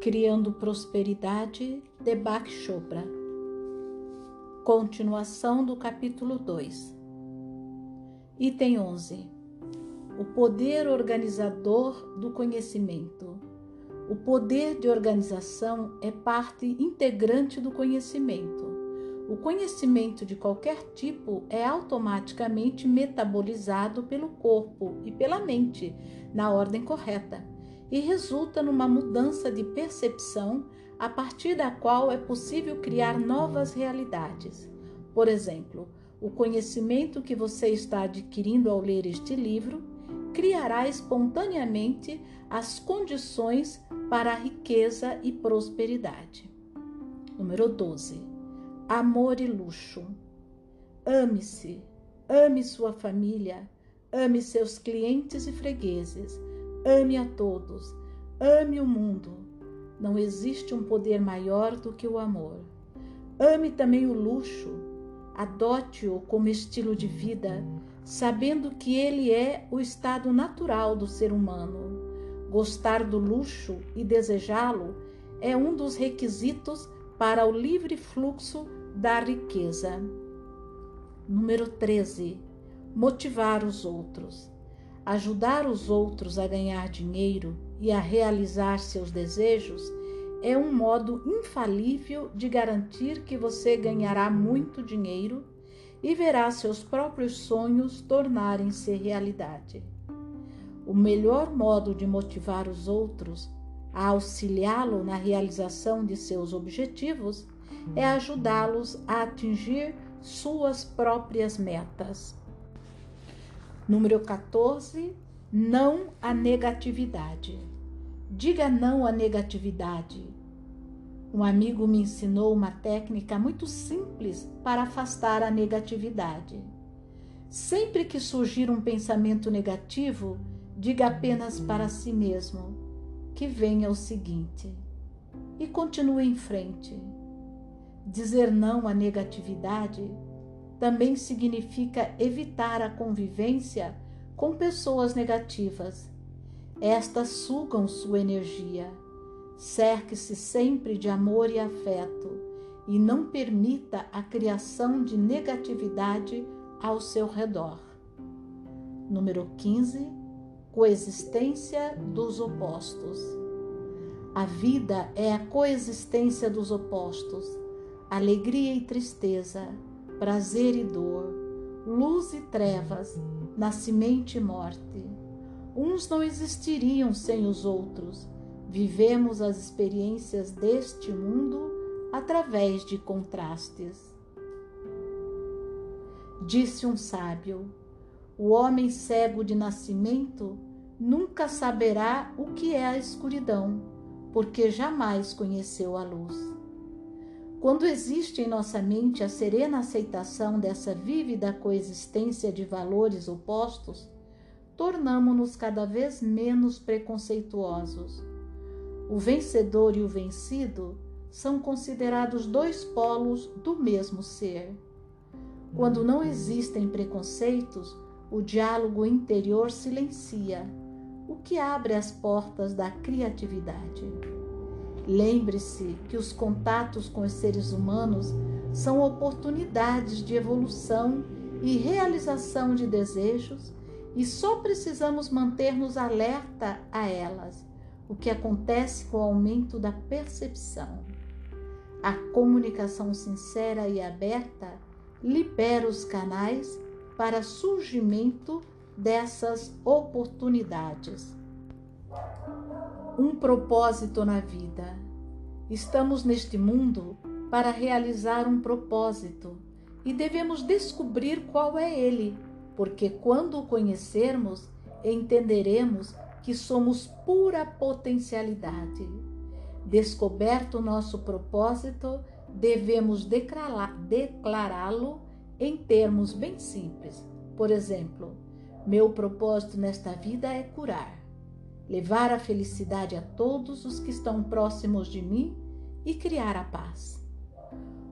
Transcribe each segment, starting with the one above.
Criando Prosperidade de Bak Chopra. Continuação do capítulo 2. Item 11. O poder organizador do conhecimento. O poder de organização é parte integrante do conhecimento. O conhecimento de qualquer tipo é automaticamente metabolizado pelo corpo e pela mente na ordem correta e resulta numa mudança de percepção a partir da qual é possível criar novas realidades. Por exemplo, o conhecimento que você está adquirindo ao ler este livro criará espontaneamente as condições para a riqueza e prosperidade. Número 12. Amor e luxo. Ame-se, ame sua família, ame seus clientes e fregueses Ame a todos, ame o mundo. Não existe um poder maior do que o amor. Ame também o luxo, adote-o como estilo de vida, sabendo que ele é o estado natural do ser humano. Gostar do luxo e desejá-lo é um dos requisitos para o livre fluxo da riqueza. Número 13. Motivar os outros. Ajudar os outros a ganhar dinheiro e a realizar seus desejos é um modo infalível de garantir que você ganhará muito dinheiro e verá seus próprios sonhos tornarem-se realidade. O melhor modo de motivar os outros a auxiliá-lo na realização de seus objetivos é ajudá-los a atingir suas próprias metas. Número 14. Não à negatividade. Diga não à negatividade. Um amigo me ensinou uma técnica muito simples para afastar a negatividade. Sempre que surgir um pensamento negativo, diga apenas para si mesmo que venha o seguinte e continue em frente. Dizer não à negatividade também significa evitar a convivência com pessoas negativas. Estas sugam sua energia. Cerque-se sempre de amor e afeto e não permita a criação de negatividade ao seu redor. Número 15. Coexistência dos opostos. A vida é a coexistência dos opostos, alegria e tristeza prazer e dor, luz e trevas, nascimento e morte. Uns não existiriam sem os outros. Vivemos as experiências deste mundo através de contrastes. Disse um sábio: O homem cego de nascimento nunca saberá o que é a escuridão, porque jamais conheceu a luz. Quando existe em nossa mente a serena aceitação dessa vívida coexistência de valores opostos, tornamo-nos cada vez menos preconceituosos. O vencedor e o vencido são considerados dois polos do mesmo ser. Quando não existem preconceitos, o diálogo interior silencia, o que abre as portas da criatividade. Lembre-se que os contatos com os seres humanos são oportunidades de evolução e realização de desejos e só precisamos manter-nos alerta a elas, o que acontece com o aumento da percepção. A comunicação sincera e aberta libera os canais para surgimento dessas oportunidades um propósito na vida. Estamos neste mundo para realizar um propósito e devemos descobrir qual é ele, porque quando o conhecermos, entenderemos que somos pura potencialidade. Descoberto nosso propósito, devemos declará-lo em termos bem simples. Por exemplo, meu propósito nesta vida é curar levar a felicidade a todos os que estão próximos de mim e criar a paz.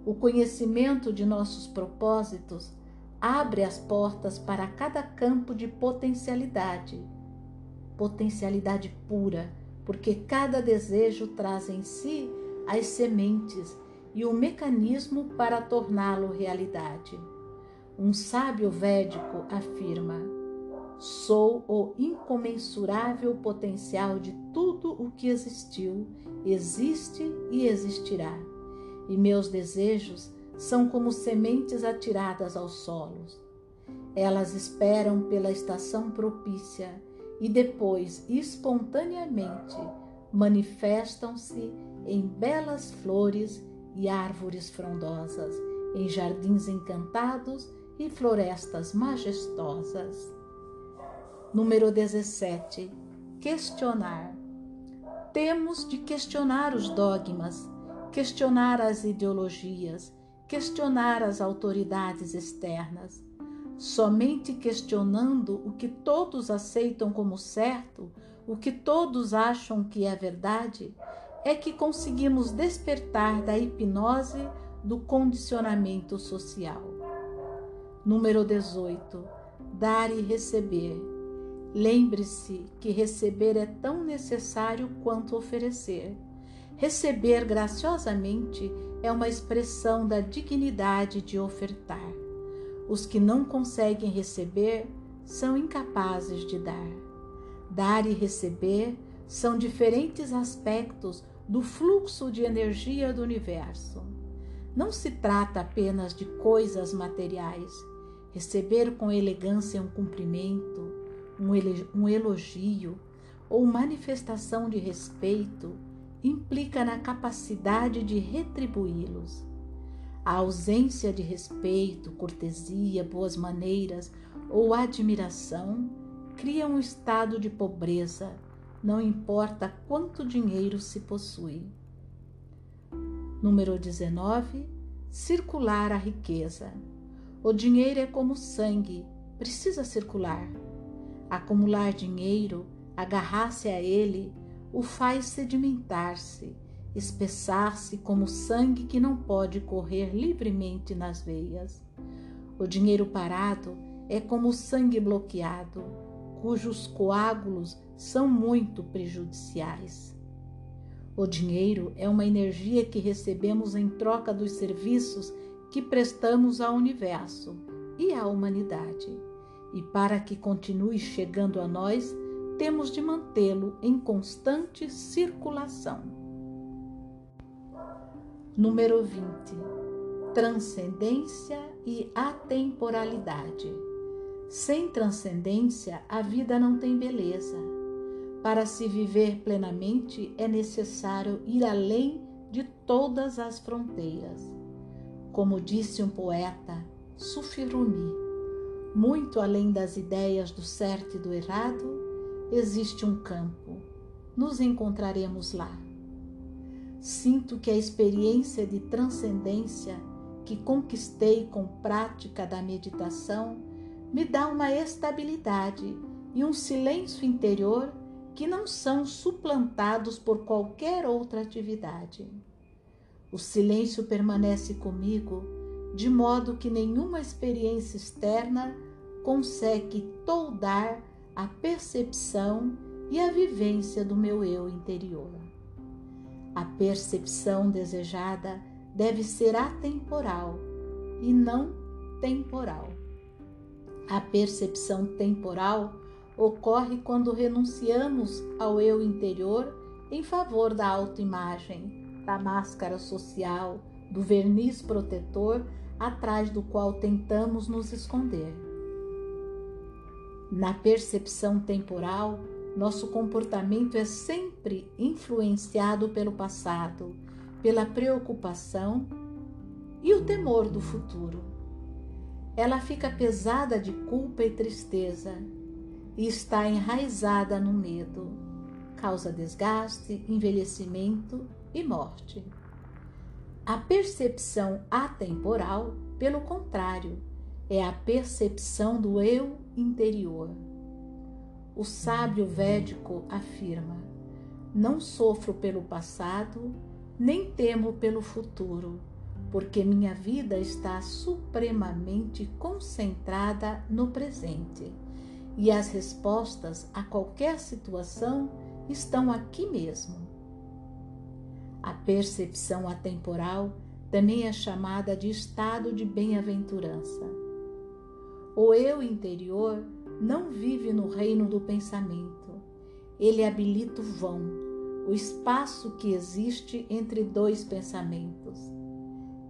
O conhecimento de nossos propósitos abre as portas para cada campo de potencialidade, potencialidade pura, porque cada desejo traz em si as sementes e o mecanismo para torná-lo realidade. Um sábio védico afirma: Sou o incomensurável potencial de tudo o que existiu, existe e existirá. E meus desejos são como sementes atiradas aos solos. Elas esperam pela estação propícia e depois, espontaneamente, manifestam-se em belas flores e árvores frondosas, em jardins encantados e florestas majestosas. Número 17. Questionar. Temos de questionar os dogmas, questionar as ideologias, questionar as autoridades externas. Somente questionando o que todos aceitam como certo, o que todos acham que é verdade, é que conseguimos despertar da hipnose do condicionamento social. Número 18. Dar e receber. Lembre-se que receber é tão necessário quanto oferecer. Receber graciosamente é uma expressão da dignidade de ofertar. Os que não conseguem receber são incapazes de dar. Dar e receber são diferentes aspectos do fluxo de energia do universo. Não se trata apenas de coisas materiais. Receber com elegância um cumprimento, um elogio ou manifestação de respeito implica na capacidade de retribuí-los. A ausência de respeito, cortesia, boas maneiras ou admiração cria um estado de pobreza, não importa quanto dinheiro se possui. Número 19. Circular a riqueza. O dinheiro é como sangue, precisa circular. Acumular dinheiro, agarrar-se a ele, o faz sedimentar-se, espessar-se como sangue que não pode correr livremente nas veias. O dinheiro parado é como sangue bloqueado, cujos coágulos são muito prejudiciais. O dinheiro é uma energia que recebemos em troca dos serviços que prestamos ao universo e à humanidade. E para que continue chegando a nós, temos de mantê-lo em constante circulação. Número 20. Transcendência e atemporalidade. Sem transcendência, a vida não tem beleza. Para se viver plenamente, é necessário ir além de todas as fronteiras. Como disse um poeta, Sufiruni, muito além das ideias do certo e do errado, existe um campo. Nos encontraremos lá. Sinto que a experiência de transcendência que conquistei com prática da meditação me dá uma estabilidade e um silêncio interior que não são suplantados por qualquer outra atividade. O silêncio permanece comigo de modo que nenhuma experiência externa consegue toldar a percepção e a vivência do meu eu interior. A percepção desejada deve ser atemporal e não temporal. A percepção temporal ocorre quando renunciamos ao eu interior em favor da autoimagem, da máscara social, do verniz protetor atrás do qual tentamos nos esconder. Na percepção temporal, nosso comportamento é sempre influenciado pelo passado, pela preocupação e o temor do futuro. Ela fica pesada de culpa e tristeza e está enraizada no medo, causa desgaste, envelhecimento e morte. A percepção atemporal, pelo contrário, é a percepção do eu interior. O sábio védico afirma: Não sofro pelo passado, nem temo pelo futuro, porque minha vida está supremamente concentrada no presente e as respostas a qualquer situação estão aqui mesmo. A percepção atemporal também é chamada de estado de bem-aventurança. O eu interior não vive no reino do pensamento. Ele habilita o vão, o espaço que existe entre dois pensamentos.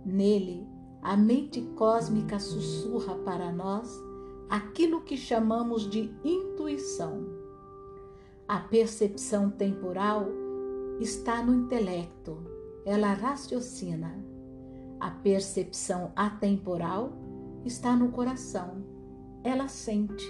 Nele, a mente cósmica sussurra para nós aquilo que chamamos de intuição. A percepção temporal está no intelecto, ela raciocina. A percepção atemporal está no coração, ela sente.